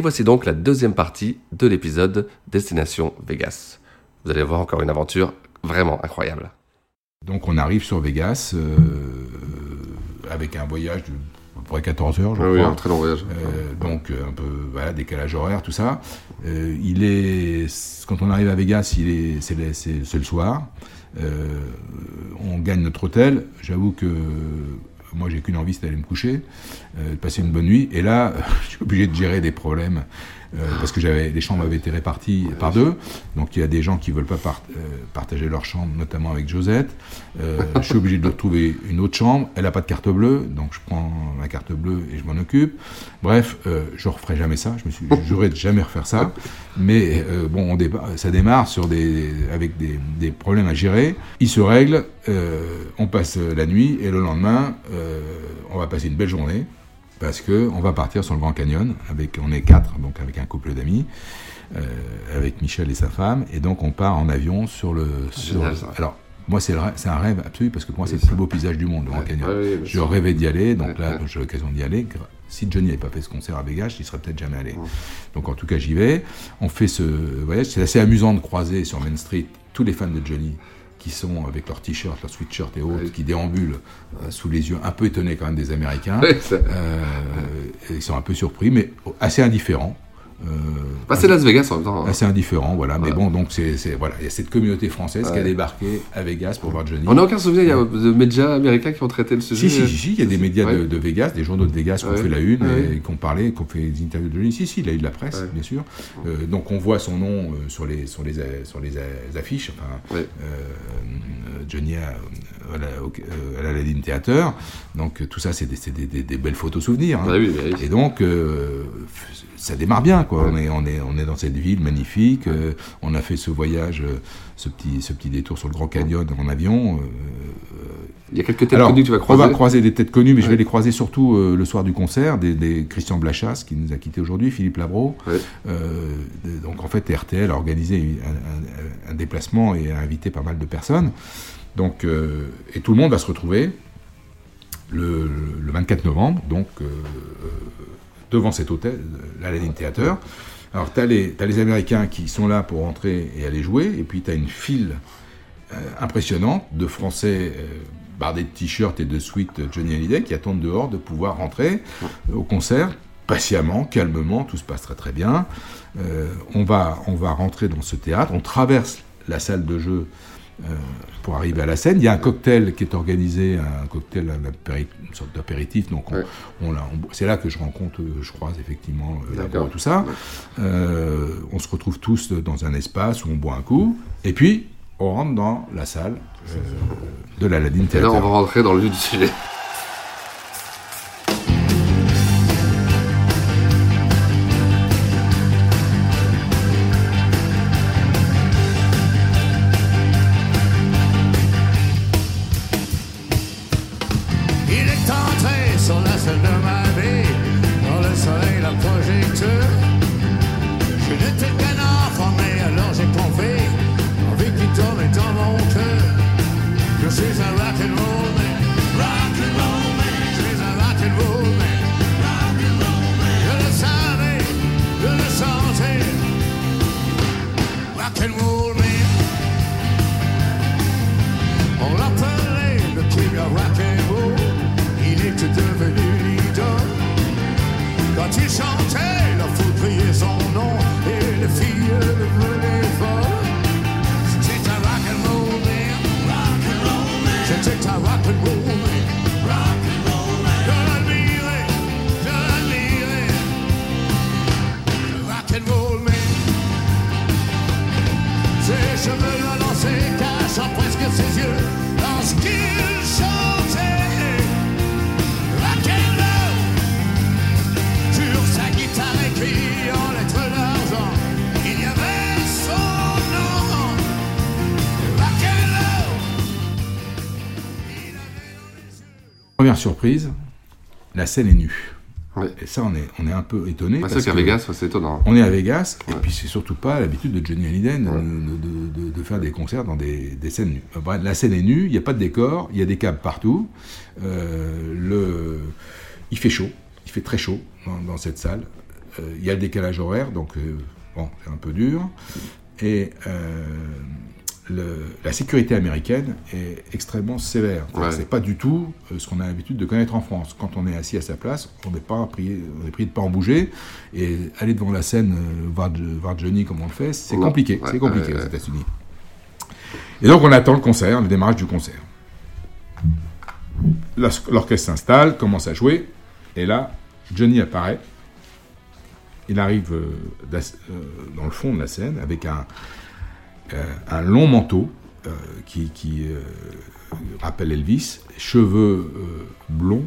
Et voici donc la deuxième partie de l'épisode Destination Vegas. Vous allez voir encore une aventure vraiment incroyable. Donc on arrive sur Vegas euh, avec un voyage de à peu près 14 heures, je Ah oui, crois. un très long voyage. Euh, donc euh, un peu voilà, décalage horaire, tout ça. Euh, il est quand on arrive à Vegas, il est c'est le, c'est- c'est le soir. Euh, on gagne notre hôtel. J'avoue que moi j'ai qu'une envie, c'est d'aller me coucher, euh, de passer une bonne nuit. Et là, je suis obligé de gérer des problèmes parce que j'avais les chambres avaient été réparties par deux. Donc il y a des gens qui veulent pas part- euh, partager leur chambre, notamment avec Josette. Euh, je suis obligé de trouver une autre chambre. Elle a pas de carte bleue, donc je prends ma carte bleue et je m'en occupe. Bref, euh, je referai jamais ça. Je me suis juré de jamais refaire ça. Mais euh, bon, on ça démarre sur des avec des, des problèmes à gérer. Ils se règlent. euh, on passe la nuit et le lendemain, euh, on va passer une belle journée parce que on va partir sur le Grand Canyon avec on est quatre donc avec un couple d'amis euh, avec Michel et sa femme et donc on part en avion sur le sur Génial, ça. alors moi c'est un rêve absolu parce que pour moi c'est le plus beau paysage du monde le Grand Canyon Ouais, ouais, je rêvais d'y aller donc là j'ai l'occasion d'y aller si Johnny n'avait pas fait ce concert à Vegas, il serait peut-être jamais allé. Donc en tout cas, j'y vais. On fait ce voyage. C'est assez amusant de croiser sur Main Street tous les fans de Johnny qui sont avec leurs t-shirts, leurs sweatshirts et autres, qui déambulent euh, sous les yeux un peu étonnés quand même des Américains. Euh, ils sont un peu surpris, mais assez indifférents. Euh, Bah, c'est Las Vegas en même temps. hein. assez indifférents, voilà. Mais bon, donc c'est voilà, il y a cette communauté française qui a débarqué à Vegas pour voir Johnny. On n'a aucun souvenir, il y a de médias américains qui ont traité le sujet. Si, si, si, si, il y a des médias Ouais. de, de Vegas, des journaux de Vegas qui ont fait la une et qui ont parlé, qui ont fait des interviews de Johnny. Si, si, il a eu de la presse, bien sûr. Euh, donc on voit son nom euh, sur, les, sur, les, sur les affiches. Enfin, euh, Johnny à, à l'Aladdin Theater. Donc tout ça, c'est des, des- des- des belles photos souvenirs. hein. Bah oui, bah oui. Et donc, euh, ça démarre bien, quoi. Ouais. On, est, on, est, on est dans cette ville magnifique. euh, on a fait ce voyage, euh, ce petit, ce petit détour sur le Grand Canyon en avion. euh, Il y a quelques têtes alors, connues que tu vas on croiser. va croiser des têtes connues, mais je vais les croiser surtout le soir du concert, des, des Christian Blachas qui nous a quittés aujourd'hui, Philippe Labro. Ouais. Donc en fait, RTL a organisé un, un- un déplacement et a invité pas mal de personnes. Donc, et tout le monde va se retrouver le, le 24 novembre, donc devant cet hôtel, l'Aladdin Theater. Alors, tu as, les Américains qui sont là pour entrer et aller jouer, et puis tu as une file euh, impressionnante de Français euh, bardés de t-shirts et de suites Johnny Hallyday qui attendent dehors de pouvoir rentrer euh, au concert patiemment, calmement, tout se passe très très bien. On, va, on va rentrer dans ce théâtre, on traverse la salle de jeu pour arriver à la scène. Il y a un cocktail qui est organisé, un cocktail, un une sorte d'apéritif. Donc, on, Ouais. on l'a- on- c'est là que je rencontre, euh, je croise effectivement euh, et tout ça. Euh, on se retrouve tous dans un espace où on boit un coup, et puis on rentre dans la salle euh, de l'Aladdin Et Theater. là, on va rentrer dans le vif du sujet. Première surprise, la scène est nue. Et ça, on est, on est un peu étonné. C'est qu'à Vegas, c'est étonnant. On est à Vegas, et puis c'est surtout pas l'habitude de Johnny Hallyday de, de- de- de faire des concerts dans des, des scènes nues. Enfin, la scène est nue, il n'y a pas de décor, il y a des câbles partout. Euh, le, il fait chaud, il fait très chaud dans, dans cette salle. Euh, il y a le décalage horaire, donc euh, bon, c'est un peu dur. Et euh, le- la sécurité américaine est extrêmement sévère. Ouais. C'est pas du tout euh, ce qu'on a l'habitude de connaître en France. Quand on est assis à sa place, on n'est pas prié, on est prié de pas en bouger. Et aller devant la scène, euh, voir, voir Johnny comme on le fait, c'est compliqué. Ouais, c'est compliqué ouais, aux. États-Unis. Et donc on attend le concert, le démarrage du concert. L'or- L'orchestre s'installe, commence à jouer, et là, Johnny apparaît. Il arrive euh, dans le fond de la scène avec un, un long manteau euh, qui, qui, euh, rappelle Elvis, cheveux euh, blonds,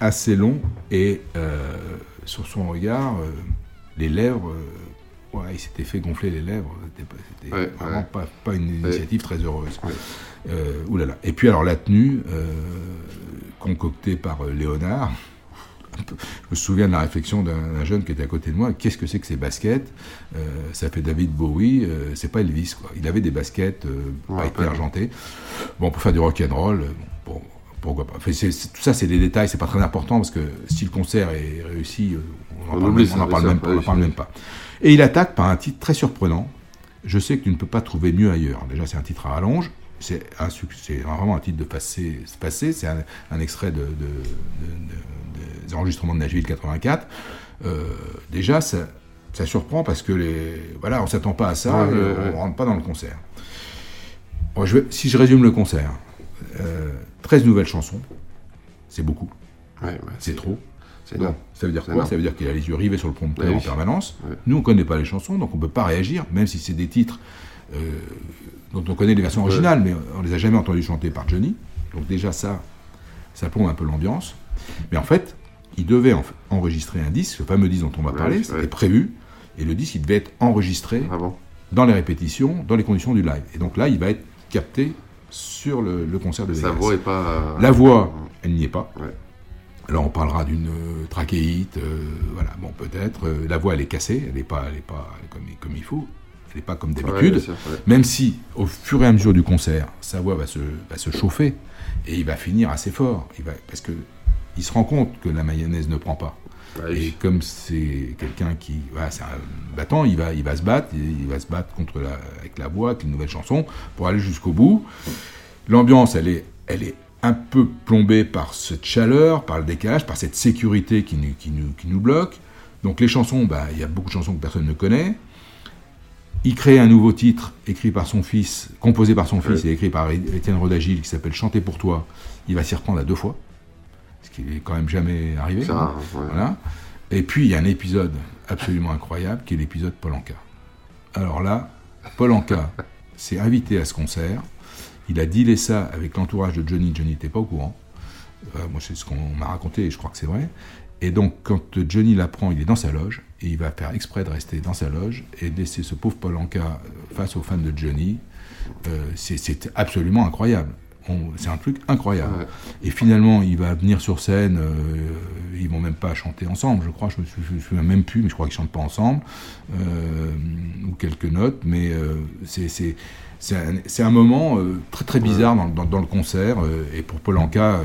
assez longs, et euh, sur son regard, euh, les lèvres, euh, ouais, il s'était fait gonfler les lèvres, c'était Ouais, vraiment ouais. Pas, pas une initiative très heureuse. Euh, oulala. Et puis alors la tenue, euh, concoctée par euh, Léonard, je me souviens de la réflexion d'un jeune qui était à côté de moi. Qu'est-ce que c'est que ces baskets? Euh, Ça fait David Bowie, euh, c'est pas Elvis. Quoi. Il avait des baskets euh, Ouais, pas argentées. Bon, pour faire du rock and roll, euh, bon, pourquoi pas. Enfin, tout ça, c'est des détails, c'est pas très important parce que si le concert est réussi, on n'en parle, même- on parle on même pas. Et il attaque par un titre très surprenant. Je sais que tu ne peux pas trouver mieux ailleurs. Déjà, c'est un titre à rallonge. C'est un succès, c'est vraiment un titre de passé. passé. C'est un, un extrait de, de- de- de- des enregistrements de Nashville 84. Euh, déjà, ça, ça surprend parce que les, voilà, on s'attend pas à ça. Ouais, et ouais, on rentre pas dans le concert. Bon, je vais- si je résume le concert, euh, 13 nouvelles chansons, c'est beaucoup. Ouais, c'est trop. ça veut dire quoi? énorme. Ça veut dire qu'il a les yeux rivés sur le prompteur en permanence. Nous, on ne connaît pas les chansons, donc on ne peut pas réagir, même si c'est des titres euh, dont on connaît les versions originales, mais on les a jamais entendus chanter par Johnny. Donc déjà ça, ça plombe un peu l'ambiance. Mais en fait, il devait en- enregistrer un disque, ce fameux disque dont on va Ouais, parler, c'était prévu, et le disque, il devait être enregistré Ah bon? dans les répétitions, dans les conditions du live. Et donc là, il va être capté sur le, le concert de Sa Vegas. voix est pas. euh, La voix, elle n'y est pas. Ouais. Alors on parlera d'une euh, trachéite, euh, voilà, bon peut-être. euh, la voix elle est cassée, elle n'est pas, elle est pas comme, comme il faut, n'est pas comme d'habitude. ouais. Même si au fur et à mesure du concert, sa voix va se, va se chauffer et il va finir assez fort, il va, parce que il se rend compte que la mayonnaise ne prend pas. Ouais, Et comme c'est quelqu'un qui, voilà, c'est un battant, il va, il va se battre, il, il va se battre contre la, avec la voix, avec une nouvelle chanson, pour aller jusqu'au bout. L'ambiance, elle est, elle est un peu plombée par cette chaleur, par le décalage, par cette sécurité qui nous, qui nous, qui nous bloque. Donc les chansons, bah, il y a beaucoup de chansons que personne ne connaît. Il crée un nouveau titre écrit par son fils, composé par son fils et écrit par Étienne Rodagil qui s'appelle Chanter pour toi. Il va s'y reprendre à deux fois, ce qui est quand même jamais arrivé. Hein. rare, ouais. Voilà. Et puis il y a un épisode absolument incroyable qui est l'épisode Paul Anka. Alors là, Paul Anka s'est invité à ce concert. Il a dealé ça avec l'entourage de Johnny. Johnny n'était pas au courant. Euh, moi, c'est ce qu'on m'a raconté et je crois que c'est vrai. Et donc, quand Johnny l'apprend, il est dans sa loge et il va faire exprès de rester dans sa loge et de laisser ce pauvre Paul Anka euh, face aux fans de Johnny. Euh, c'est- absolument incroyable. C'est un truc incroyable. Ouais. Et finalement, il va venir sur scène. euh, ils vont même pas chanter ensemble, je crois. Je me, je me souviens même plus, mais je crois qu'ils chantent pas ensemble euh, ou quelques notes. Mais c'est un, moment très très bizarre dans, dans- dans le concert. et pour Paul Anka, euh,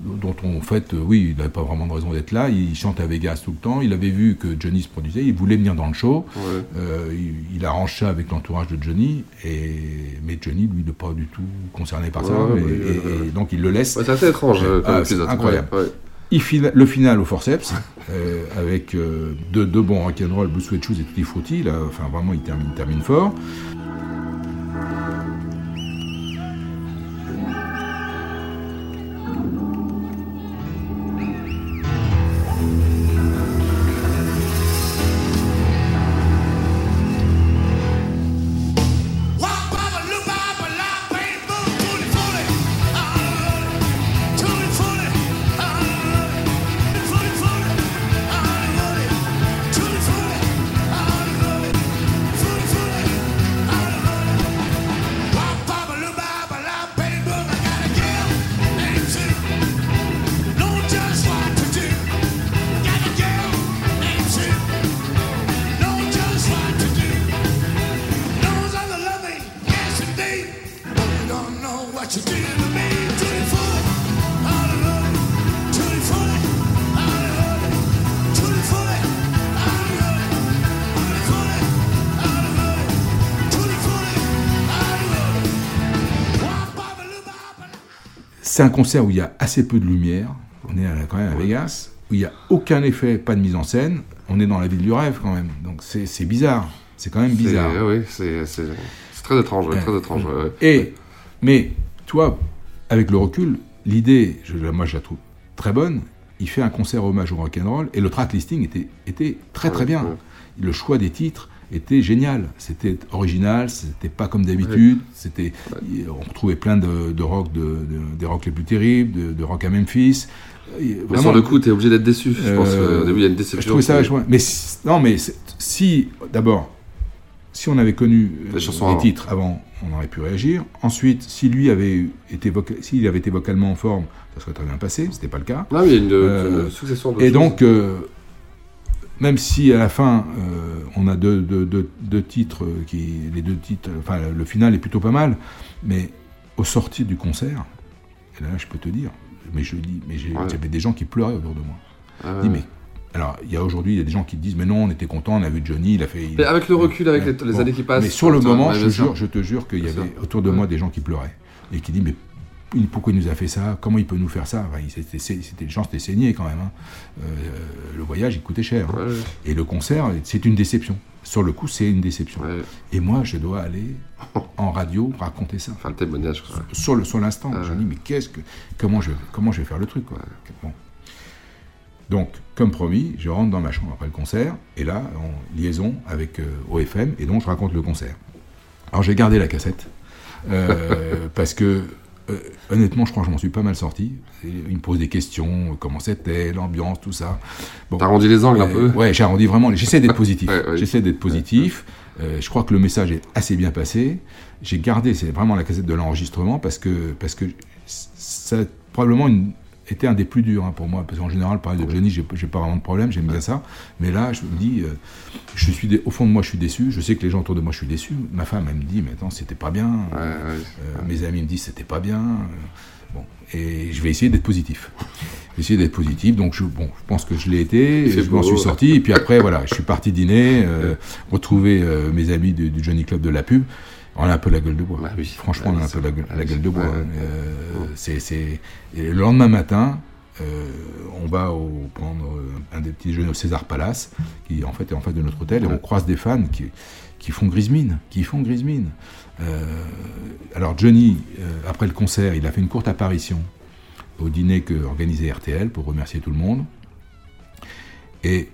dont on, en fait, euh, oui, il n'avait pas vraiment de raison d'être là. Il chante à Vegas tout le temps. Il avait vu que Johnny se produisait. Il voulait venir dans le show. Ouais. Euh, il, il arrange ça avec l'entourage de Johnny. Et, mais Johnny, lui, n'est pas du tout concerné par ça. Ouais, et, donc il le laisse. C'est assez étrange euh, Ah, c'est incroyable. Il file le final au forceps, euh, avec euh, deux, deux bons rock'n'roll, Blue Sweat Shoes et Tutti Frutti. Là, enfin, vraiment, il termine, il termine fort. C'est un concert où il y a assez peu de lumière. On est quand même à Vegas, où il n'y a aucun effet, pas de mise en scène. On est dans la ville du rêve quand même. Donc c'est bizarre. C'est quand même bizarre. C'est- Oui, c'est très étrange, ouais, très étrange. ouais, ouais. Et, mais, toi, avec le recul, l'idée, moi je la trouve très bonne. Il fait un concert hommage au rock'n'roll et le track listing était, était très très bien. Le choix des titres était génial. C'était original, c'était pas comme d'habitude. C'était, on retrouvait plein de, de rock, de, de- des rock les plus terribles, de, de rock à Memphis. Et Mais sur le coup, t'es obligé d'être déçu. Je pense euh, qu'au début, il y a une déception. Je trouvais ça vachement- Mais si- non, mais si d'abord, si on avait connu euh, Les chansons les avant. titres avant, on aurait pu réagir. Ensuite, si lui avait été s'il avait été vocalement en forme, ça serait très bien passé. C'était pas le cas. Non, mais il y a une, Euh, une succession de Et choses. donc, euh, même si à la fin euh, on a deux, deux- deux- deux titres qui, les deux titres, enfin le final est plutôt pas mal, mais au sortir du concert, et là je peux te dire, mais je dis, mais j'ai- Ouais. j'avais des gens qui pleuraient autour de moi. Ah dis, mais alors il y a aujourd'hui il y a des gens qui disent mais non on était content, on a vu Johnny, il a fait. il- avec le recul, avec les, les années qui passent. Mais sur le moment, je, jure, je te jure qu'il y avait autour de Ouais. moi des gens qui pleuraient et qui disent mais pourquoi il nous a fait ça? Comment il peut nous faire ça? Enfin, c'était, c'était, les gens s'étaient saignés quand même. hein. Euh, le voyage, il coûtait cher. Ouais. Et le concert, c'est une déception. Sur le coup, c'est une déception. Ouais. Et moi, je dois aller en radio raconter ça. Enfin, le témoignage. quoi. Sur, sur l'instant, Ah je ouais. dis mais qu'est-ce que, comment je, comment je vais faire le truc quoi? Bon. Donc, comme promis, je rentre dans ma chambre après le concert, et là, en liaison avec euh, OFM, et donc je raconte le concert. Alors j'ai gardé la cassette, euh, parce que, euh, honnêtement, je crois que je m'en suis pas mal sorti. Il me pose des questions, euh, comment c'était, l'ambiance, tout ça. Bon. T'as arrondi les angles un Euh, peu Ouais, j'ai arrondi vraiment. J'essaie d'être positif. Ouais, ouais. J'essaie d'être positif. Euh, je crois que le message est assez bien passé. J'ai gardé, c'est vraiment la cassette de l'enregistrement parce que parce que ça a probablement une- été un des plus durs hein, pour moi. Parce qu'en général parler de Johnny j'ai pas vraiment de problème j'aime bien ça. Mais là je me dis euh, je suis dé- au fond de moi je suis déçu. Je sais que les gens autour de moi je suis déçu. Ma femme elle me dit mais attends c'était pas bien. Ouais, ouais. Euh, mes amis me disent c'était pas bien. Bon et je vais essayer d'être positif. Je vais essayer d'être positif. Donc je, bon je pense que je l'ai été je m'en suis sorti. Et puis après voilà je suis parti dîner euh, retrouver mes amis du, du Johnny Club de la pub on a un peu la gueule de bois. Bah oui. Franchement, Ouais, on a un peu la gueule, la gueule de bois. Euh, c'est, c'est... Le lendemain matin, euh, on va au, prendre un des petits déjeuners au César Palace, qui en fait est en face de notre hôtel, et on croise des fans qui, qui font grise mine, qui font grise mine. Euh, alors Johnny, euh, après le concert, il a fait une courte apparition au dîner que organisait RTL pour remercier tout le monde. Et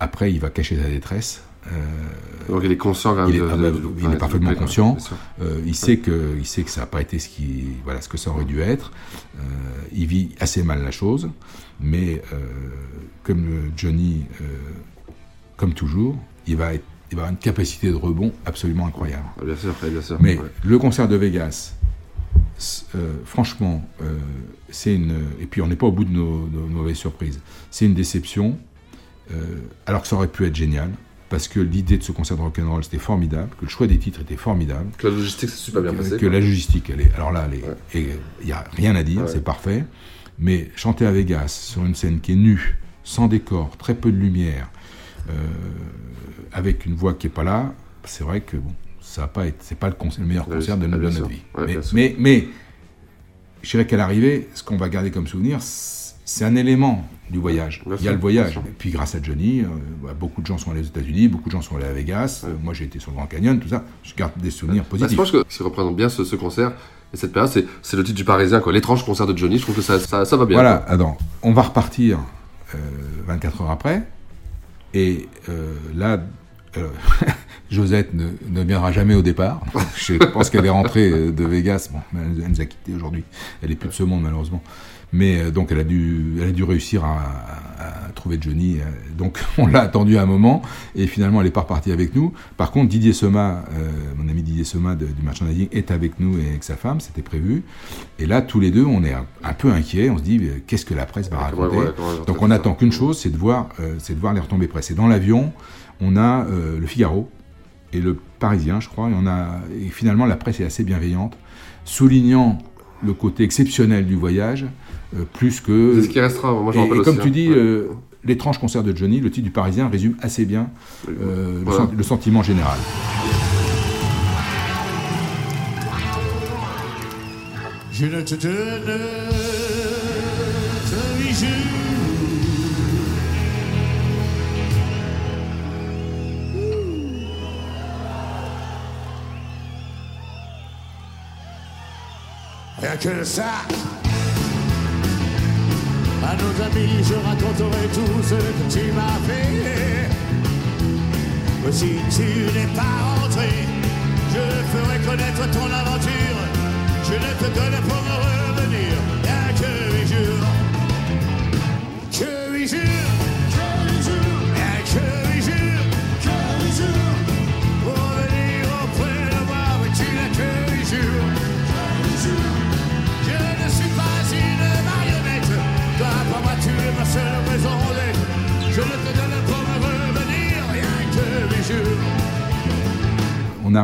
après, il va cacher sa détresse. Euh, Donc il est conscient quand même il est, de- ah bah, de- il est ouais, parfaitement conscient. Euh, il sait que, il sait que ça n'a pas été ce qui, voilà, ce que ça aurait dû être. Euh, il vit assez mal la chose, mais euh, comme Johnny, comme toujours, il va, être, il va avoir une capacité de rebond absolument incroyable. Ah, Bien sûr, bien sûr. Mais ouais. le concert de Vegas, franchement, c'est une. Et puis on n'est pas au bout de nos, nos mauvaises surprises. C'est une déception, alors que ça aurait pu être génial, parce que l'idée de ce concert de rock'n'roll c'était formidable, que le choix des titres était formidable. Que la logistique s'est super bien que, passée. que quoi. la logistique, elle est. Alors là, il n'y a rien à dire, Ouais. c'est parfait. Mais chanter à Vegas sur une scène qui est nue, sans décor, très peu de lumière, euh, avec une voix qui est pas là, c'est vrai que bon, ça va pas être, c'est pas le, concert- le meilleur Ouais, concert de ouais, notre, de vie. Ouais, mais, mais, mais je dirais qu'à l'arrivée, ce qu'on va garder comme souvenir, c'est c'est un élément du voyage. Bien Il y a sûr, le voyage. Et puis grâce à Johnny, euh, bah, beaucoup de gens sont allés aux États-Unis, beaucoup de gens sont allés à Vegas. Euh, moi, j'ai été sur le Grand Canyon, tout ça. Je garde des souvenirs Bah, je positifs. pense que ce qui représente bien ce, ce concert et cette période, c'est, le titre du Parisien, quoi. L'étrange concert de Johnny. Je trouve que ça, ça, ça va bien. Voilà, attends, on va repartir euh, 24 heures après, et euh, là, euh, Josette ne, ne viendra jamais au départ. Je pense qu'elle est rentrée de Vegas, bon, elle, elle nous a quittés aujourd'hui, elle est plus de ce monde malheureusement. Mais euh, donc elle a dû, elle a dû réussir à, à- à trouver Johnny. euh, donc on l'a attendu un moment et finalement elle est pas repartie avec nous. Par contre Didier Sema, euh, mon ami Didier Sema de- du merchandising est avec nous et avec sa femme, c'était prévu. Et là tous les deux on est un, un peu inquiets. On se dit qu'est-ce que la presse va raconter. ouais, donc on ça. attend qu'une chose, c'est de voir, euh, c'est de voir les retombées presse. Et dans l'avion on a euh, le Figaro et le Parisien, je crois. Et on a et finalement la presse est assez bienveillante, soulignant le côté exceptionnel du voyage, plus que. C'est ce qui restera. Moi, je Et, me rappelle et comme aussi, tu hein. dis, Ouais. euh, l'étrange concert de Johnny, le titre du Parisien résume assez bien euh, le, sen- le sentiment général. je ne te donne qu'un bijou. Rien que ça. À nos amis, je raconterai tout ce que tu m'as fait. Si tu n'es pas rentré, je ferai connaître ton aventure. Je ne te donne pour me revenir.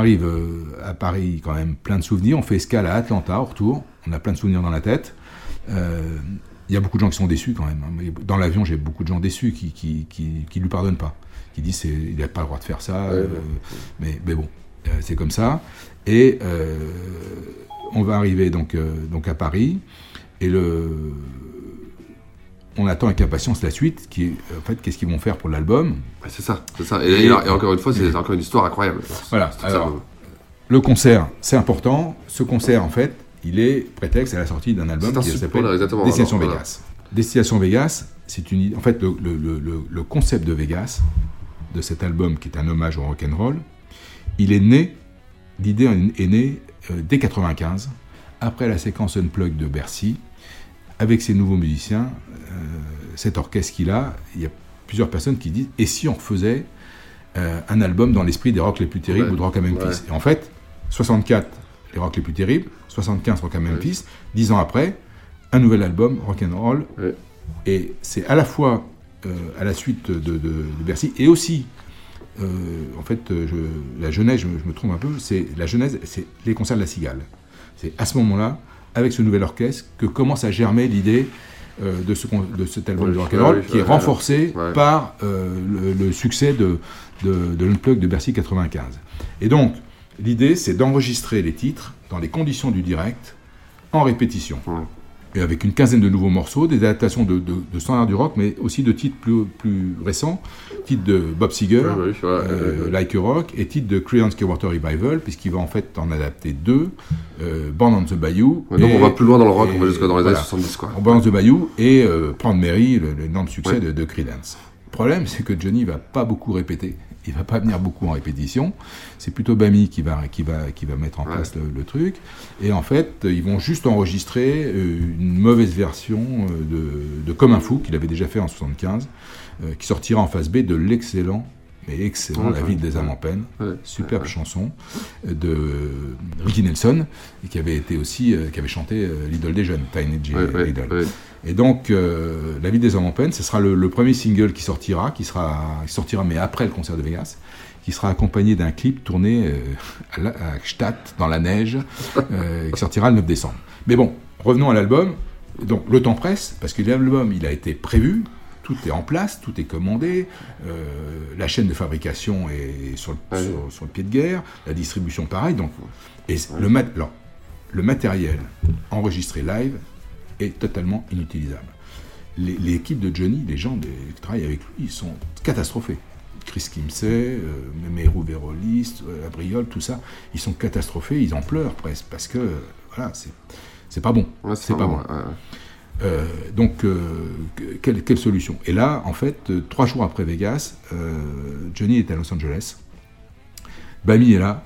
Arrive euh, à Paris quand même plein de souvenirs. On fait escale à Atlanta au retour. On a plein de souvenirs dans la tête. Euh, Il y a beaucoup de gens qui sont déçus quand même. hein. Dans l'avion, j'ai beaucoup de gens déçus qui qui, qui, qui lui pardonnent pas, qui disent c'est, il n'a pas le droit de faire ça. euh, mais, mais bon, c'est comme ça. Et on va arriver donc donc à Paris et le on attend avec impatience la suite, qui est, en fait, qu'est-ce qu'ils vont faire pour l'album C'est ça, c'est ça. Et, et- et encore une fois, c'est encore une histoire incroyable. Voilà. Ça, le concert, c'est important. Ce concert, en fait, il est prétexte à la sortie d'un album qui s'appelle Destination Vegas. Destination Vegas, c'est une. En fait, le, le- le- le- le concept de Vegas, de cet album qui est un hommage au rock and roll, il est né. L'idée est née euh, dès 95, après la séquence Unplugged de Bercy, avec ses nouveaux musiciens, euh, cet orchestre qu'il a, il y a plusieurs personnes qui disent et si on refaisait euh, un album dans l'esprit des rock les plus terribles Ouais. ou de rock à Memphis? Ouais. Et en fait, 64, les rock les plus terribles, 75 rock à Memphis, 10 ans après, un nouvel album rock and roll. Et c'est à la fois euh, à la suite de, de- de Bercy et aussi euh, en fait, euh, je- la genèse, je, me- je me trompe un peu, c'est la genèse, c'est les concerts de la Cigale. C'est à ce moment-là, avec ce nouvel orchestre, que commence à germer l'idée euh, de, ce, de cet album de rock'n'roll, qui est renforcé par euh, le, le succès de, de, de l'Unplug de Bercy 95. Et donc, l'idée, c'est d'enregistrer les titres dans les conditions du direct, en répétition. Et avec une quinzaine de nouveaux morceaux, des adaptations de, de, de standards du rock, mais aussi de titres plus, plus récents, titres de Bob Seger, Ouais, ouais, ouais, euh. Like a Rock, et titres de Creedence Clearwater Revival, puisqu'il va en fait en adapter deux, euh, Born on the Bayou. Ouais, donc et- on va plus loin dans le rock, et- on va jusqu'à dans les années voilà. 70, quoi. Born on the Bayou et euh, Mary, le- l'énorme succès de, de Creedence. Le problème, c'est que Johnny va pas beaucoup répéter. Il va pas venir beaucoup en répétition. C'est plutôt Bamy qui va, qui va, qui va mettre en place le, le truc. Et en fait, ils vont juste enregistrer euh, une mauvaise version euh, de, de Comme un fou, qu'il avait déjà fait en 75, euh, qui sortira en phase B de l'excellent, mais excellent, Ouais, La ville des âmes en peine. Ouais, Superbe chanson de Ricky Nelson, qui avait été aussi, qui avait chanté l'idole des jeunes, Tiny J. Idol. Et donc, euh, La vie des hommes en peine, ce sera le, le premier single qui sortira, qui sera, qui sortira mais après le concert de Vegas, qui sera accompagné d'un clip tourné euh, à, la- à Gstaad, dans la neige, euh, qui sortira le 9 décembre. Mais bon, revenons à l'album. Donc, le temps presse, parce que l'album, il a été prévu, tout est en place, tout est commandé, la chaîne de fabrication est sur le, sur- sur le pied de guerre, la distribution pareil, donc, et le, mat- alors, le matériel enregistré live est totalement inutilisable. L'équipe de Johnny, les gens qui travaillent avec lui, ils sont catastrophés. Chris Kimsey, euh, Meru Verolis, euh, Abriol, tout ça, ils sont catastrophés, ils en pleurent presque, parce que, euh, voilà, c'est c'est pas bon. c'est pas bon. Donc, que- quelle, quelle solution? Et là, en fait, euh, trois jours après Vegas, euh, Johnny est à Los Angeles. Bamy est là.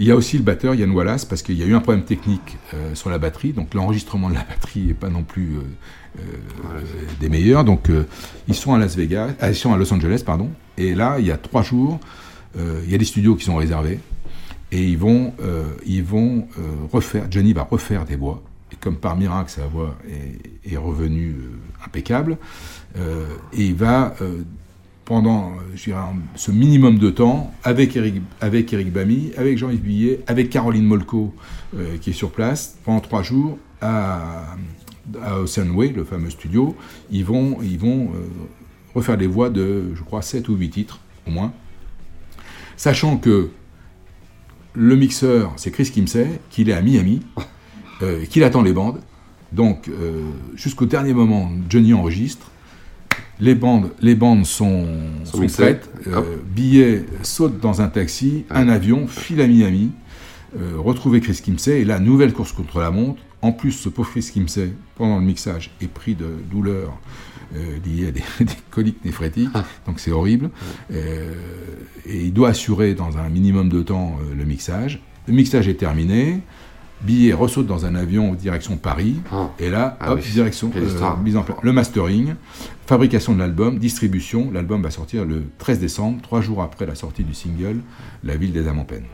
Il y a aussi le batteur Yann Wallace parce qu'il y a eu un problème technique euh, sur la batterie, donc l'enregistrement de la batterie n'est pas non plus euh, euh, des meilleurs. Donc ils sont à Las Vegas, ils sont à Los Angeles, pardon. Et là, il y a trois jours, il y a des studios qui sont réservés et ils vont, ils vont refaire. Johnny va refaire des voix. Et comme par miracle, sa voix est, est revenue impeccable, et il va pendant euh, ce minimum de temps, avec Eric, avec Bamy, avec Jean-Yves Billet, avec Caroline Molko, euh, qui est sur place, pendant trois jours, à, à le fameux studio, ils vont, euh, refaire des voix de, je crois, 7 ou 8 titres, au moins. Sachant que le mixeur, c'est Chris Kimsey, qu'il est à Miami, qu'il attend les bandes. Donc, jusqu'au dernier moment, Johnny enregistre. Les bandes, les bandes sont, Sont prêtes. Euh, Billet saute dans un taxi, un avion, file à Miami, euh, retrouver Chris Kimsey. Et là, nouvelle course contre la montre. En plus, ce pauvre Chris Kimsey, pendant le mixage, est pris de douleurs euh, liées à des, des coliques néphrétiques. Donc, c'est horrible. Euh, et il doit assurer dans un minimum de temps le mixage. Le mixage est terminé. Billet ressaute dans un avion direction Paris. Et là, Ah hop, oui. direction euh, histoire. mise en place. Le mastering, fabrication de l'album, distribution. L'album va sortir le 13 décembre, trois jours après la sortie du single La ville des âmes en peine.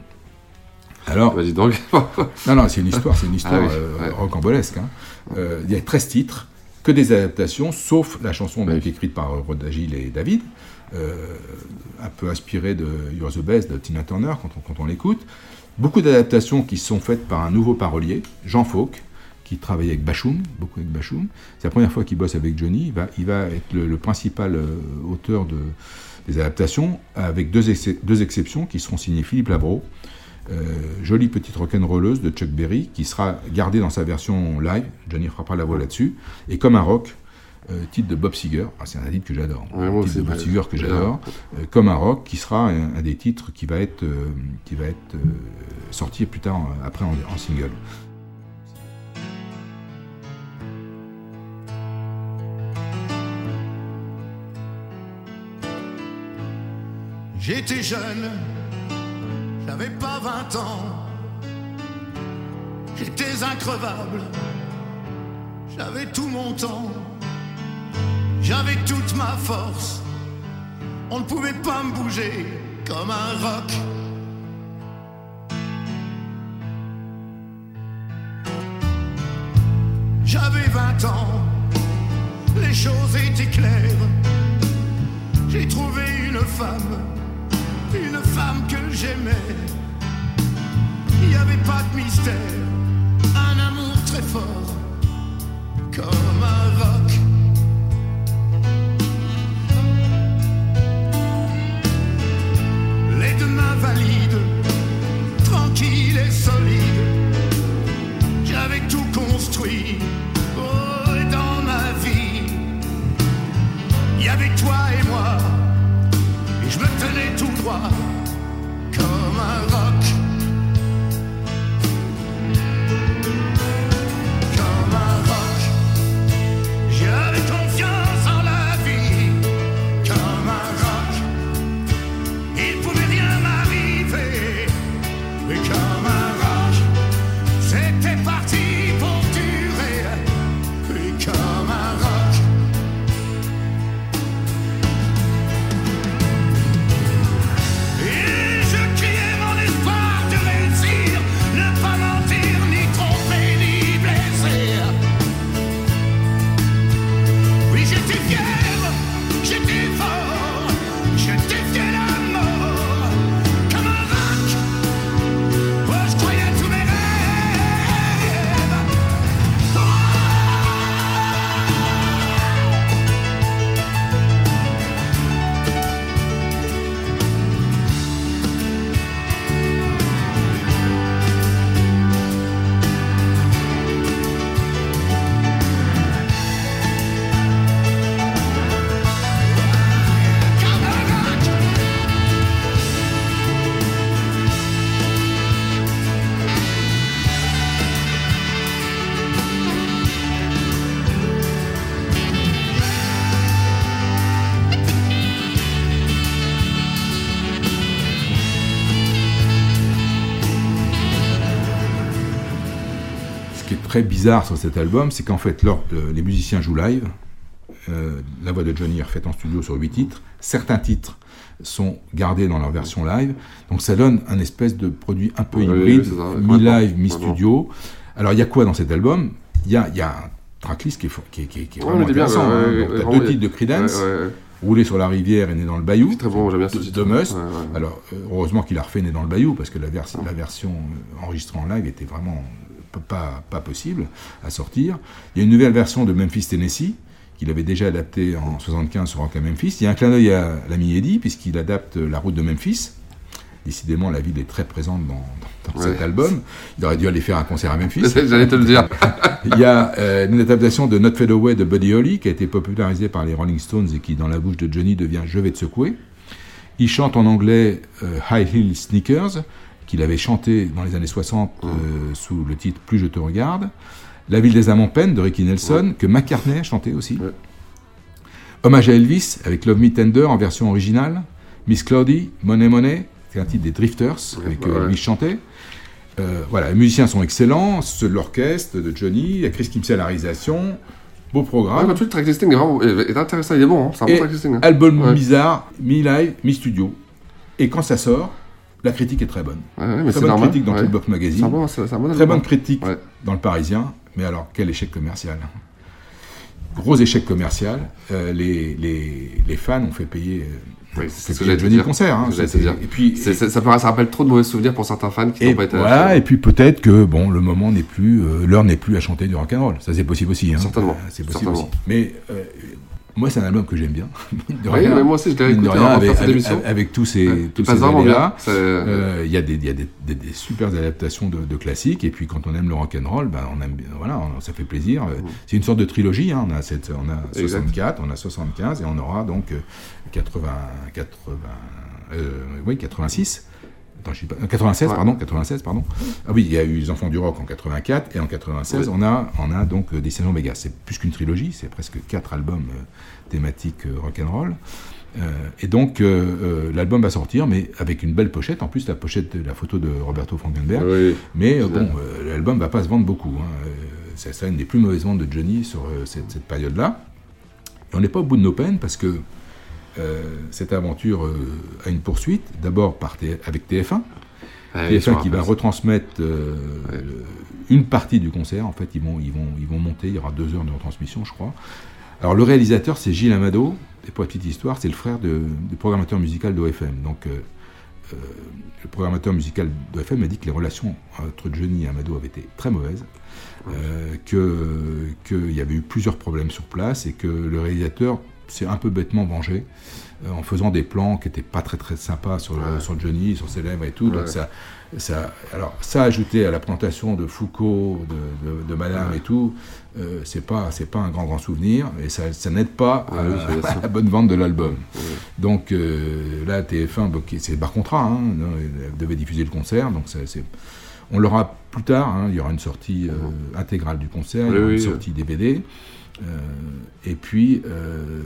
Alors, Vas-y donc. non, non, c'est une histoire, c'est une histoire Ah oui, euh, ouais. rocambolesque. hein. Euh, Il y a 13 titres, que des adaptations, sauf la chanson donc, écrite par Rod Agile et David, un peu inspirée de You're the Best de Tina Turner quand on, quand on l'écoute. Beaucoup d'adaptations qui sont faites par un nouveau parolier, Jean Fauque, qui travaille avec Bachoum, beaucoup avec. C'est la première fois qu'il bosse avec Johnny. Il va, être le, principal euh, auteur de, des adaptations, avec deux, ex- deux exceptions qui seront signées Philippe Labro. Euh, jolie petite rock'n'rolleuse de Chuck Berry qui sera gardée dans sa version live. Johnny frappera la voix là-dessus. Et comme un rock, euh, titre de Bob Seger. Ah, c'est un titre que j'adore. Ouais, un moi titre aussi, de Bob ouais. Seger que j'adore. Euh, comme un rock, qui sera un, un des titres qui va être, euh, qui va être euh, sorti plus tard euh, après en, en single. J'étais jeune, j'avais pas 20 ans. J'étais increvable, j'avais tout mon temps. J'avais toute ma force, on ne pouvait pas me bouger comme un roc. J'avais 20 ans, les choses étaient claires. J'ai trouvé une femme, une femme que j'aimais. Il n'y avait pas de mystère, un amour très fort, comme un roc. Les deux mains valides, tranquilles et solides. J'avais tout construit très bizarre sur cet album, c'est qu'en fait, lors- euh, les musiciens jouent live. Euh, la voix de Johnny est refaite en studio sur huit titres. Certains titres sont gardés dans leur version live. Donc ça donne un espèce de produit un peu Oui, hybride, mi-live, mi-studio. Alors il y a quoi dans cet album? Il y a, y a un tracklist qui est, qui est, qui est- qui est Ouais, vraiment bien, intéressant. ouais, hein. ouais, Donc, deux titres de Creedence. Rouler sur la rivière et né dans le bayou. très bon, j'aime bien ce de, titre. de Must. Alors, euh, heureusement qu'il a refait Né dans le bayou, parce que la, vers- la version euh, enregistrée en live était vraiment pas, pas possible à sortir. Il y a une nouvelle version de Memphis, Tennessee, qu'il avait déjà adaptée en 75 sur Rock à Memphis. Il y a un clin d'œil à l'ami Eddie, puisqu'il adapte La route de Memphis. Décidément, la ville est très présente dans, dans- dans Ouais. cet album. Il aurait dû aller faire un concert à Memphis. J'allais te le dire. Il y a euh, une adaptation de Not Fade Away de Buddy Holly qui a été popularisée par les Rolling Stones et qui, dans la bouche de Johnny, devient Je vais te secouer. Il chante en anglais euh, High Heel Sneakers, qu'il avait chanté dans les années 60 euh, sous le titre Plus je te regarde. La ville des âmes en peine de Ricky Nelson, que McCartney a chanté aussi. Hommage à Elvis avec Love Me Tender en version originale. Miss Cloudy, Money Money, c'est un titre des Drifters avec euh. Elvis chanté. Euh, voilà, les musiciens sont excellents, ceux de l'orchestre de Johnny, il y a Chris Kimsey à la réalisation, beau programme. tu le track listing est vraiment est est intéressant, il est bon, hein. c'est un bon Et track listing. hein. album bizarre, mi-live, mi-studio. Et quand ça sort, la critique est très bonne. Ouais, ouais, mais très bonne normal, critique dans ouais. Magazine. Très bonne critique Ouais. dans le Parisien. Mais alors, quel échec commercial? Gros échec commercial. Euh, les, les, les fans ont fait payer, euh, Oui, c'est fait ce que j'allais dire. le concert. hein. Te dire. Et puis, ça, ça rappelle trop de mauvais souvenirs pour certains fans qui n'ont pas été. voilà, et puis peut-être que bon, le moment n'est plus, euh, l'heure n'est plus à chanter du rock'n'roll. Ça c'est possible aussi. Hein. Certainement, Euh, C'est possible certainement. aussi. Mais euh, moi, c'est un album que j'aime bien. De Oui, rien. mais moi aussi, je l'ai écouté rien, en avec, avec, avec tous ces, Ouais, tous ces. C'est- euh, il y a des, y a des, des, des super adaptations de, de classiques. Et puis quand on aime le rock'n'roll, ben on aime, bien- voilà, on- ça fait plaisir. Euh, C'est une sorte de trilogie. hein. On a cette, on a Exact. 64, on a 75 et on aura donc euh, 80, 80, euh, oui 86. Attends, je sais pas, euh, 96, Ouais. pardon, 96, pardon. Ah oui, il y a eu Les Enfants du Rock en 84 et en 96, Oui. on a, on a donc euh, Destination Vegas. C'est plus qu'une trilogie, c'est presque quatre albums euh, thématiques euh, rock'n'roll. Euh, et donc, euh, euh, l'album va sortir, mais avec une belle pochette. En plus, la pochette, la photo de Roberto Frankenberg. Oui. Mais bon, l'album va pas se vendre beaucoup. Hein. C'est ça une des plus mauvaises ventes de Johnny sur cette, cette période-là. Et on n'est pas au bout de nos peines parce que cette aventure euh, a une poursuite. D'abord avec TF1. Ouais, ils TF1 sont qui va retransmettre euh, une partie du concert. En fait, ils vont, ils, vont, ils vont monter. Il y aura deux heures de retransmission, je crois. Alors, le réalisateur, c'est Gilles Amado. Et pour la petite histoire, c'est le frère de- du programmateur musical d'OFM. Donc, euh, euh, le programmateur musical d'OFM m'a dit que les relations entre Johnny et Amado avaient été très mauvaises. euh, que qu'il y avait eu plusieurs problèmes sur place et que le réalisateur s'est un peu bêtement vengé euh, en faisant des plans qui n'étaient pas très très sympas sur, le- sur Johnny, sur ses lèvres et tout. Donc ça, ça, alors ça ajouté à la présentation de Foucault, de, de- de Madame et tout, euh, c'est pas c'est pas un grand grand souvenir et ça, ça n'aide pas à, la bonne vente de l'album. Donc euh, là TF1, bon, qui- c'est par contrat, hein, elle devait diffuser le concert, donc c'est on l'aura plus tard, hein, il y aura une sortie euh, intégrale du concert, il y Oui, aura oui, une oui. sortie DVD. Euh, et puis, euh,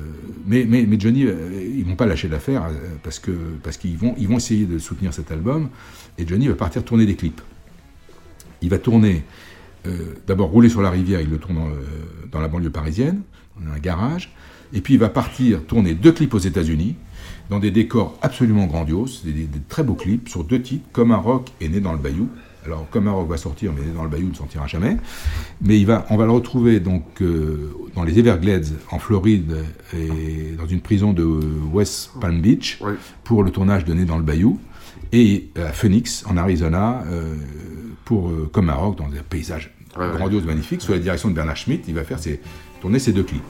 mais, Johnny, euh, ils vont pas lâcher l'affaire parce que parce qu'ils vont ils vont essayer de soutenir cet album. Et Johnny va partir tourner des clips. Il va tourner d'abord rouler sur la rivière, il le tourne dans, la banlieue parisienne, dans un garage. Et puis il va partir tourner deux clips aux États-Unis, dans des décors absolument grandioses, des, des- très beaux clips sur deux titres. Comme un rock est né dans le Bayou. Alors comme un rock va sortir, mais dans le Bayou ne sortira jamais. Mais il va, on va le retrouver donc euh, dans les Everglades en Floride et dans une prison de West Palm Beach pour le tournage de Né dans le Bayou et à Phoenix en Arizona euh, pour euh, comme dans un paysage Ouais, ouais. grandiose, magnifique sous la direction de Bernard Schmitt. Il va faire ses, tourner ces deux clips.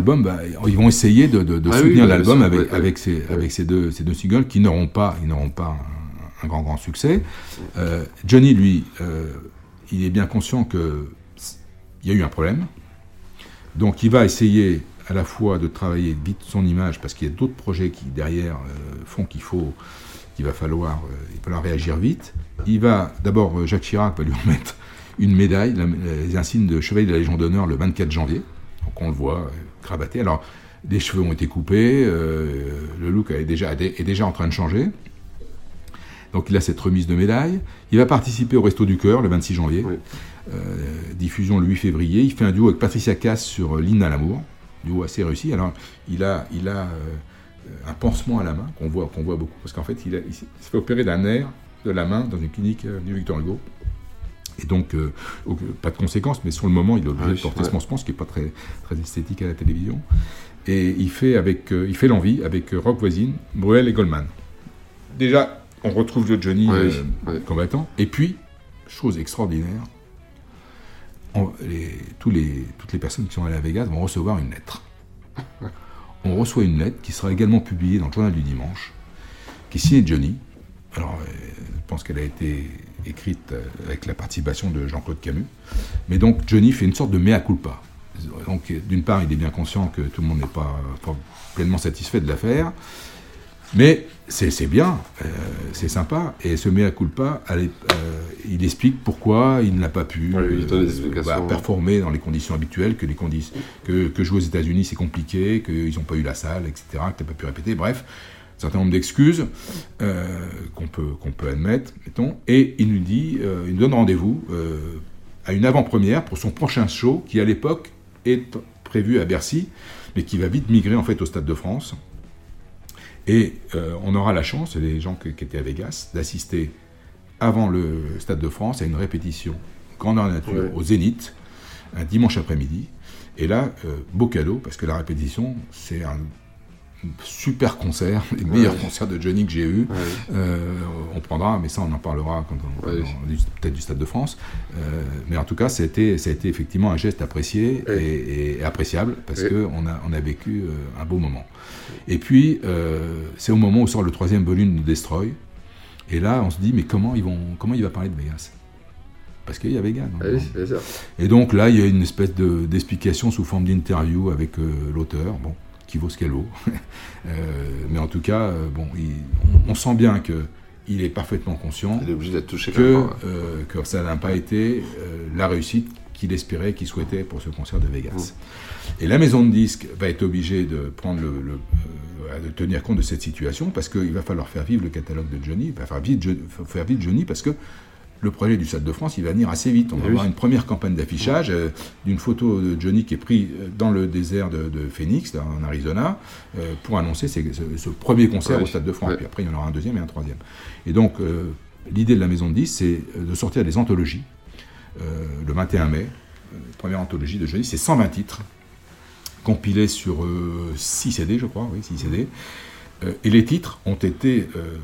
L'album, bah, ils vont essayer de, de- de Ah soutenir bah, l'album avec, ouais, ouais. avec, ces, avec ces, deux, ces deux singles qui n'auront pas, ils n'auront pas un, un grand grand succès. Euh, Johnny, lui, euh, il est bien conscient que il y a eu un problème. Donc il va essayer à la fois de travailler vite son image parce qu'il y a d'autres projets qui derrière euh, font qu'il faut qu'il va falloir il va falloir réagir vite. Il va d'abord Jacques Chirac va lui remettre une médaille, les insignes de chevalier de la Légion d'honneur le 24 janvier. Donc on le voit euh, cravaté. Alors les cheveux ont été coupés, euh, le look est déjà, est déjà en train de changer. Donc il a cette remise de médaille. Il va participer au Resto du Cœur le 26 janvier. Euh, diffusion le 8 février. Il fait un duo avec Patricia Cass sur L'hymne à l'amour. Duo assez réussi. Alors il a, il a euh, un pansement à la main qu'on voit, qu'on voit beaucoup. Parce qu'en fait, il, a- il s'est fait opérer d'un nerf de la main dans une clinique du Victor Hugo. Et donc, euh, pas de conséquences, mais sur le moment, il est obligé Ouais, de porter ouais. ce pansement, ce qui n'est pas très, très esthétique à la télévision. Et il fait, avec, euh, il fait l'envie avec euh, Rock Voisine, Bruel et Goldman. Déjà, on retrouve le Johnny oui, combattant. Et puis, chose extraordinaire, on- les- tous les, toutes les personnes qui sont allées à Vegas vont recevoir une lettre. On reçoit une lettre qui sera également publiée dans le journal du dimanche, qui signée Johnny. Alors, euh, je pense qu'elle a été écrite euh, avec la participation de Jean-Claude Camus. Mais donc, Johnny fait une sorte de mea culpa. Donc, d'une part, il est bien conscient que tout le monde n'est pas, pas pleinement satisfait de l'affaire. Mais c'est bien, euh, c'est sympa. Et ce mea culpa, elle est- euh, il explique pourquoi il n'a pas pu Ouais, euh, bah, performer dans les conditions habituelles, que, les conditions, que, que jouer aux États-Unis c'est compliqué, qu'ils n'ont pas eu la salle, etc., que tu n'as pas pu répéter. Bref, certain nombre d'excuses euh, qu'on peut, qu'on peut admettre, mettons. Et il nous dit, euh, il nous donne rendez-vous euh, à une avant-première pour son prochain show qui, à l'époque, est prévu à Bercy, mais qui va vite migrer en fait au Stade de France. Et on aura la chance, les gens qui, qui étaient à Vegas, d'assister avant le Stade de France à une répétition grandeur nature Ouais. au Zénith, un dimanche après-midi. Et là, euh, beau cadeau, parce que la répétition, c'est un super concert, les meilleurs Ouais. concerts de Johnny que j'ai eu. Ouais. Euh, on prendra, mais ça on en parlera quand on peut-être du Stade de France. Euh, mais en tout cas, ça a, été, ça a été effectivement un geste apprécié et, et appréciable parce qu'on a, on a vécu euh, un beau moment. Et puis, euh, c'est au moment où sort le troisième volume de Destroy. Et là, on se dit, mais comment, ils vont, comment il va parler de Vegas? Parce qu'il y a Vegas. Ah oui, et donc là, il y a une espèce de- d'explication sous forme d'interview avec l'auteur, bon, qui vaut ce qu'elle vaut. Euh, mais en tout cas, euh, bon, il- on, on sent bien que il est parfaitement conscient Il est obligé d'être touché que, quand même, ouais. euh, que ça n'a pas été euh, la réussite qu'il espérait, qu'il souhaitait pour ce concert de Vegas. Et la maison de disques va être obligée de prendre le, le- euh, de tenir compte de cette situation parce qu'il va falloir faire vivre le catalogue de Johnny, il va faire vivre, Jo- faire vivre Johnny parce que le projet du Stade de France, il va venir assez vite. On va oui. avoir une première campagne d'affichage euh, d'une photo de Johnny qui est prise euh, dans le désert de, de Phoenix, dans- en Arizona, euh, pour annoncer ce, ce premier concert au Stade de France. Ouais. Puis après, il y en aura un deuxième et un troisième. Et donc, l'idée de la maison de 10, c'est de sortir des anthologies. Le 21 mai, première anthologie de Johnny, c'est 120 titres, compilés sur 6 CD, je crois, oui, 6 CD. Euh, et les titres ont été euh,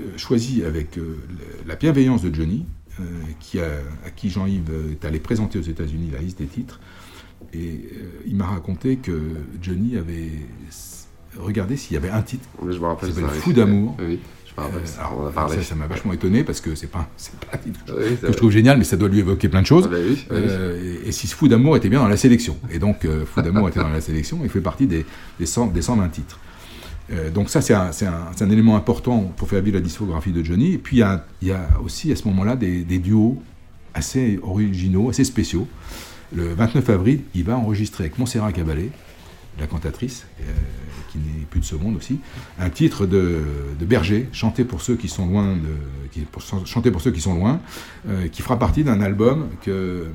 euh, choisis avec la bienveillance de Johnny, qui a, à qui Jean-Yves est allé présenter aux États-Unis la liste des titres. Et il m'a raconté que Johnny avait regardé s'il y avait un titre Oui, je me rappelle qui s'appelle. Fou d'amour. Oui, Euh, ça, alors, on en a parlé. Ça, ça m'a vachement étonné parce que c'est pas, pas un titre que, je- Oui, que je trouve génial, mais ça doit lui évoquer plein de choses. Ah bah oui. Euh, et, et si ce Fou d'amour était bien dans la sélection. Et donc, euh, Fou d'amour était dans la sélection, il fait partie des, des, 100, des 120 titres. Euh, donc ça, c'est un, élément important pour faire vivre la discographie de Johnny. Et puis, il y a, aussi à ce moment-là des, duos assez originaux, assez spéciaux. Le 29 avril, il va enregistrer avec Montserrat Caballé, la cantatrice, euh, qui n'est plus de ce monde aussi, un titre de, Berger, chanté pour ceux qui sont loin, chanté pour ceux qui sont loin, euh, qui fera partie d'un album que,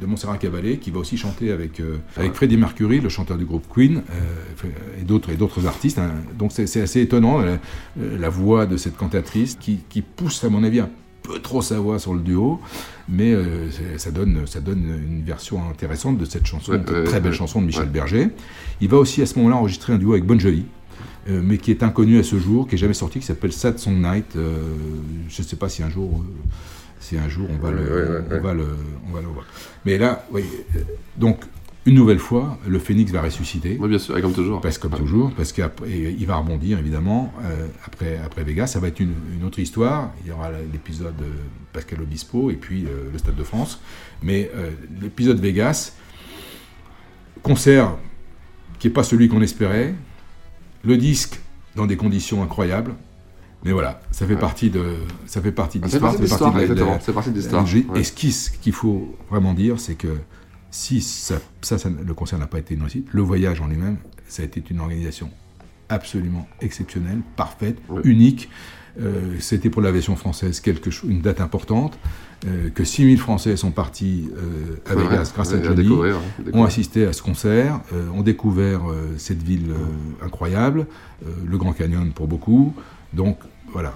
de Montserrat Caballé, qui va aussi chanter avec, euh, avec Freddie Mercury, le chanteur du groupe Queen, euh, et d'autres et d'autres artistes. hein. Donc c'est assez étonnant la, la voix de cette cantatrice qui, qui pousse, à mon avis, un peu trop sa voix sur le duo, mais euh, ça, donne, ça donne une version intéressante de cette chanson, cette très belle chanson de Michel. Berger. Il va aussi à ce moment-là enregistrer un duo avec Bon Jovi, euh, mais qui est inconnu à ce jour, qui n'est jamais sorti, qui s'appelle Sad Song Night. Euh, je ne sais pas si un jour, euh, si un jour on va, le, on va le, on va le voir. Mais là, oui, euh, donc une nouvelle fois, le phénix va ressusciter. Oui, bien sûr, comme toujours. Parce comme toujours, parce qu'il va rebondir évidemment euh, après, après Vegas. Ça va être une, une, autre histoire. Il y aura l'épisode Pascal Obispo et puis euh, le Stade de France. Mais euh, l'épisode Vegas, concert qui n'est pas celui qu'on espérait, le disque dans des conditions incroyables. Mais voilà, ça fait Ouais. partie de, ça fait partie de c'est l'histoire. partie de l'histoire, exactement, c'est partie de l'histoire, Et ouais. ce qui- ce qu'il faut vraiment dire, c'est que si ça, ça, ça- le concert n'a pas été une réussite, le voyage en lui-même, ça a été une organisation absolument exceptionnelle, parfaite, unique. Euh, C'était pour l'aviation française quelque chose, une date importante. euh, que 6000 Français sont partis euh, à vrai, Vegas grâce à Johnny, ont assisté à ce concert, euh, ont découvert euh, cette ville incroyable, le Grand Canyon pour beaucoup. Donc voilà,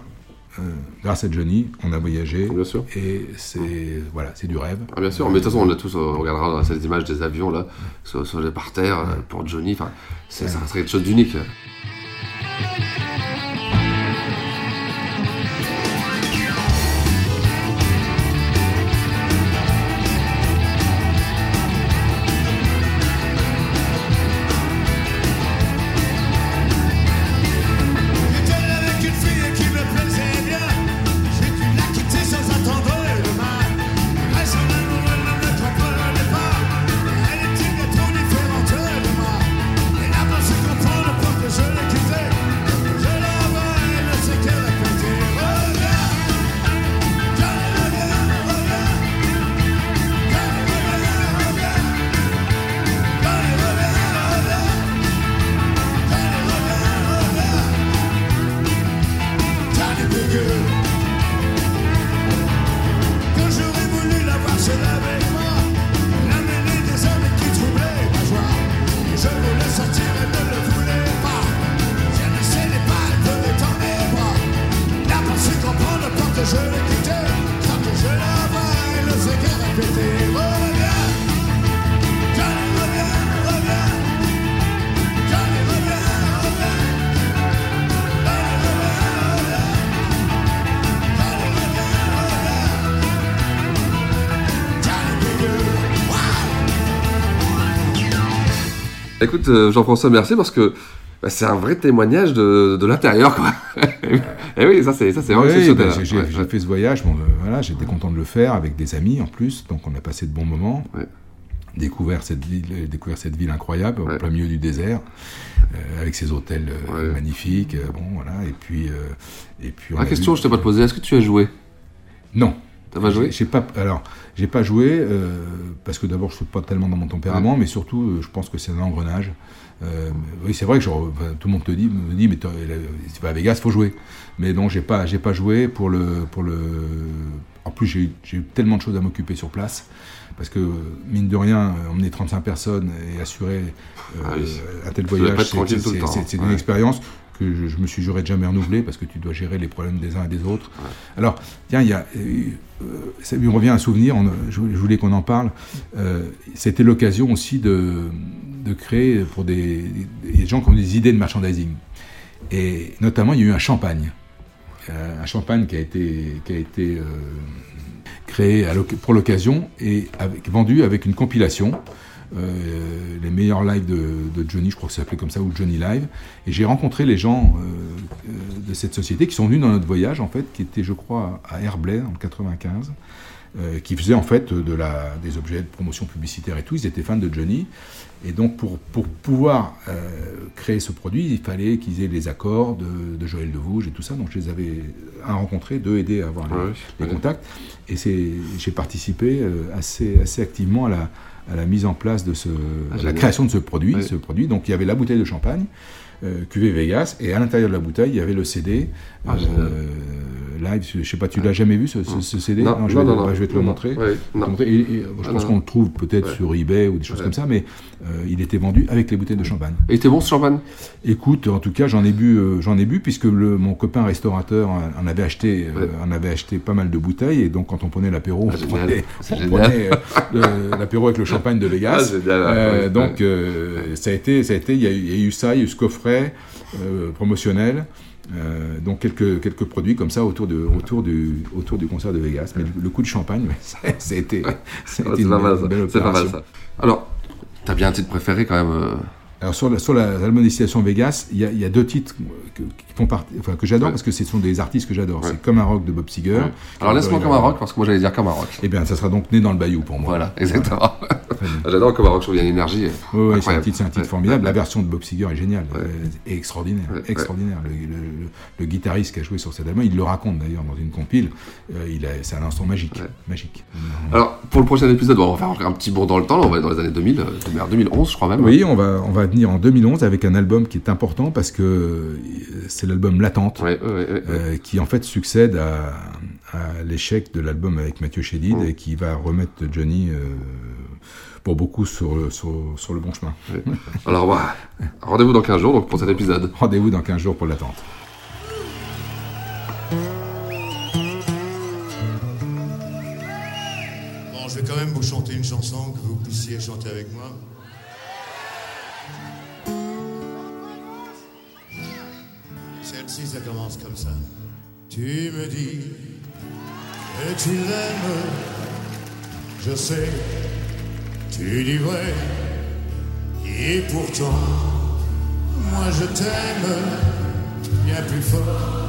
Euh, grâce à Johnny, on a voyagé. Et c'est voilà, c'est du rêve. Ah, bien sûr, mais de toute façon, on a tous, on regardera ces images des avions là, sur, sur les par terre, euh, pour Johnny, enfin, c'est, ça serait quelque chose d'unique. Écoute, euh, Jean-François, merci parce que bah, c'est un vrai témoignage de, de l'intérieur, quoi. Et oui, ça c'est, ça c'est Oui, exceptionnel. bah, j'ai Ouais, ouais. fait ce voyage, bon, voilà, j'étais content de le faire avec des amis en plus, donc on a passé de bons moments. Découvert cette ville, euh, découvert cette ville incroyable, au plein milieu du désert, euh, avec ses hôtels euh, magnifiques, euh, bon voilà, et puis, et puis. on La a question, vu- je t'ai pas posée, est-ce que tu as joué? Non. T'as pas joué? J'ai- J'ai pas. Alors, j'ai pas joué euh, parce que d'abord, je suis pas tellement dans mon tempérament, mais surtout, euh, je pense que c'est un engrenage. Euh, oui, c'est vrai que genre, enfin, tout le monde te dit, me dit, mais tu vas à Vegas, faut jouer. Mais non, j'ai pas, j'ai pas joué pour le, pour le. En plus, j'ai eu- tellement de choses à m'occuper sur place. Parce que, mine de rien, emmener 35 personnes et assurer euh, Ah oui. un tel pas voyage, c'est- c'est c'est- c'est une ouais. expérience que je, je me suis juré de jamais renouveler parce que tu dois gérer les problèmes des uns et des autres. Alors, tiens, il y a, euh, ça me revient un souvenir, on- je, je voulais qu'on en parle. Euh, C'était l'occasion aussi de, de créer pour des, des gens qui ont des idées de merchandising. Et notamment, il y a eu un champagne. Euh, un champagne qui a été, qui a été créé à pour l'occasion et avec, vendu avec une compilation. Euh, les meilleurs lives de, de Johnny, je crois que ça s'appelait comme ça, ou Johnny Live. Et j'ai rencontré les gens euh, euh, de cette société qui sont venus dans notre voyage, en fait, qui était, je crois, à Herblay en 95, euh, qui faisaient en fait de la, des objets de promotion publicitaire et tout. Ils étaient fans de Johnny. Et donc, pour, pour pouvoir euh, créer ce produit, il fallait qu'ils aient les accords de, de Joël de Vouge et tout ça. Donc, je les avais, un, rencontrés, deux, aidés à avoir les, Ouais, les contacts. Et j'ai participé euh, assez, assez activement à la, à la mise en place de ce, à la création de ce produit, ce produit. Donc, il y avait la bouteille de champagne, cuvée Vegas, et à l'intérieur de la bouteille, il y avait le CD. Ah, génial. live, je sais pas, tu l'as jamais vu ce, ce- ce CD Non, je vais, non, bah, non. je vais te le montrer. ouais, Je vais te non. montrer. Et- et je Ah, pense qu'on le trouve peut-être Ouais. sur eBay ou des choses Ouais. comme ça, mais euh, il était vendu avec les bouteilles de champagne. Et il était bon ce champagne? Écoute, en tout cas, j'en ai bu, euh, j'en ai bu puisque le, mon copain restaurateur en avait acheté, euh, en avait acheté pas mal de bouteilles et donc quand on prenait l'apéro, Ah, on prenait, on euh, l'apéro avec le champagne de Vegas. Ah, Euh, donc euh, ça a été, ça a été, il y, a eu- il y a eu ça, il y a eu ce coffret euh, promotionnel. euh, donc quelques, quelques produits comme ça autour, de, autour, du, autour du concert de Vegas. Mais le, le coup de champagne, ouais, ça, ça a été, ça a été c'est une, pas mal belle C'est pas mal ça. Alors, T'as bien un titre préféré quand même euh Alors sur, la, sur la- Destination Vegas, il y, y a deux titres que, qui font partie, enfin, que j'adore parce que ce sont des artistes que j'adore. C'est Comme un rock de Bob Seger. Alors laisse-moi comme un rock parce que moi j'allais dire comme un rock. Eh bien, ça sera donc né dans le Bayou pour moi. Voilà, exactement. J'adore comme un rock, y a une énergie. Oui, c'est un titre, un formidable. La version de Bob Seger est géniale, euh, extraordinaire, extraordinaire. Le, le- le- le guitariste qui a joué sur cet album, il le raconte d'ailleurs dans une compile. euh, il c'est un instant magique, magique. Alors pour le prochain épisode, on va faire un petit bond dans le temps, là, on va être dans les années 2000, euh, 2011 je crois même. Oui, on va, on va venir en 2011 avec un album qui est important parce que euh, c'est l'album Latente, euh, qui en fait succède à, à l'échec de l'album avec Mathieu Chédid Mm. et qui va remettre Johnny euh, pour beaucoup sur le, sur, sur le bon chemin. Alors voilà, rendez-vous dans 15 jours donc, pour cet épisode. Rendez-vous dans 15 jours pour l'attente. Bon, je vais quand même vous chanter une chanson que vous puissiez chanter avec moi. Celle-ci, ça commence comme ça. Tu me dis que tu l'aimes, je sais, tu dis vrai, et pourtant, moi je t'aime bien plus fort.